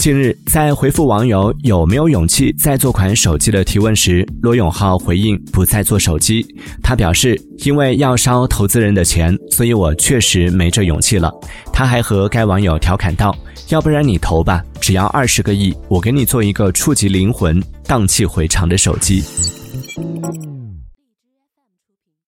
近日在回复网友有没有勇气再做款手机的提问时罗永浩回应不再做手机。他表示因为要烧投资人的钱所以我确实没这勇气了。他还和该网友调侃道要不然你投吧只要二十个亿我给你做一个触及灵魂荡气回肠的手机。